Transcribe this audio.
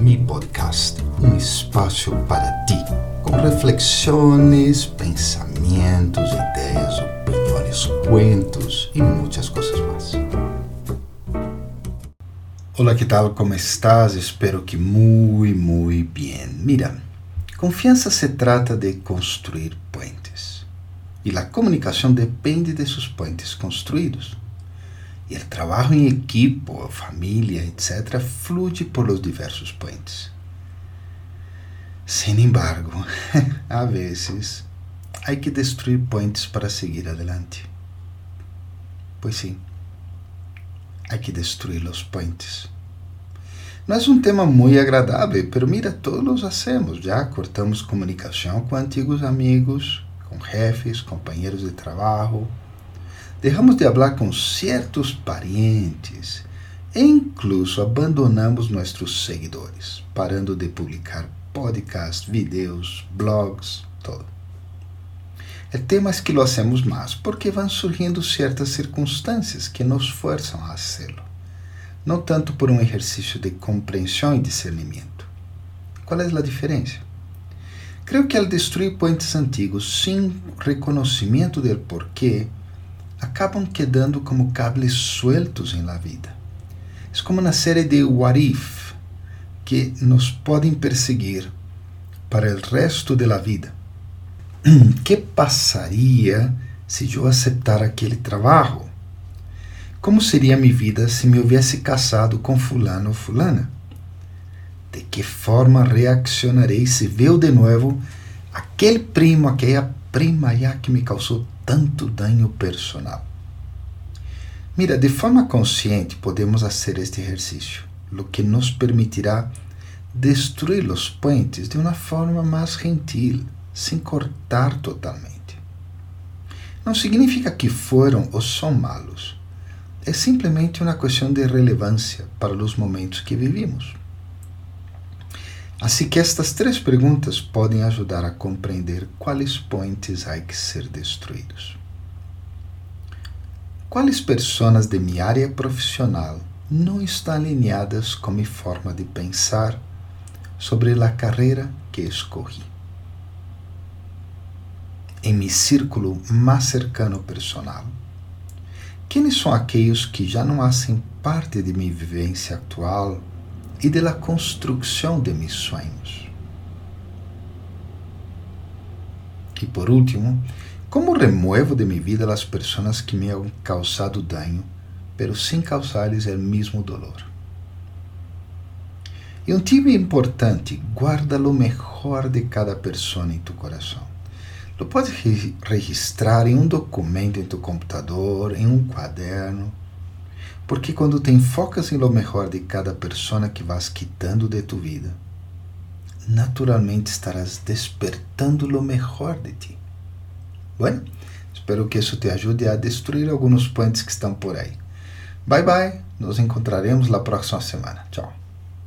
Mi Podcast, um espaço para ti, com reflexões, pensamentos, ideias, opiniões, cuentos e muitas coisas mais. Olá, que tal? Como estás? Espero que muito, muito bem. Mira, confiança se trata de construir puentes. E a comunicação depende de seus puentes construídos. E o trabalho em equipo, família, etc., flui por los diversos puentes. Sin embargo, a vezes, há que destruir puentes para seguir adelante. Pois sim, há que destruir os puentes. Não é um tema muito agradável, pero mira, todos hacemos. Já cortamos comunicação com antigos amigos, com jefes, companheiros de trabalho, Deixamos de falar com certos parientes e incluso abandonamos nossos seguidores, parando de publicar podcasts, vídeos, blogs, todo. O tema é que lo hacemos mais porque vão surgindo certas circunstâncias que nos forçam a fazê-lo, não tanto por um exercício de compreensão e discernimento. Qual é a diferença? Creio que ao destruir pontes antigos sem reconhecimento do porquê, acabam quedando como cables sueltos em la vida. É como uma série de what if que nos podem perseguir para o resto da vida. que passaria se eu aceitar aquele trabalho? Como seria minha vida se me houvesse casado com fulano ou fulana? De que forma reaccionarei se ver de novo aquele primo, aquela prima que me causou tanto dano personal. Mira, de forma consciente podemos fazer este exercício, o que nos permitirá destruir os puentes de uma forma mais gentil, sem cortar totalmente. Não significa que foram ou são malos. É simplesmente uma questão de relevância para os momentos que vivimos. Assim que estas três perguntas podem ajudar a compreender quais pontes há que ser destruídos. Quais pessoas de minha área profissional não estão alinhadas com minha forma de pensar sobre a carreira que escolhi? Em meu círculo mais cercano personal, quem são aqueles que já não fazem parte de minha vivência atual e de la de meus sonhos. E por último, como remuevo de minha vida as pessoas que me han causado dano, pero causar-lhes o mesmo dolor? E um tip importante, guarda lo melhor de cada pessoa em tu coração. Lo podes registrar em um documento em tu computador, em um quaderno, porque quando te enfocas em lo melhor de cada pessoa que vas quitando de tu vida, naturalmente estarás despertando lo melhor de ti. Bueno, espero que isso te ajude a destruir alguns pontos que estão por aí. Bye bye, nos encontraremos na próxima semana. Tchau.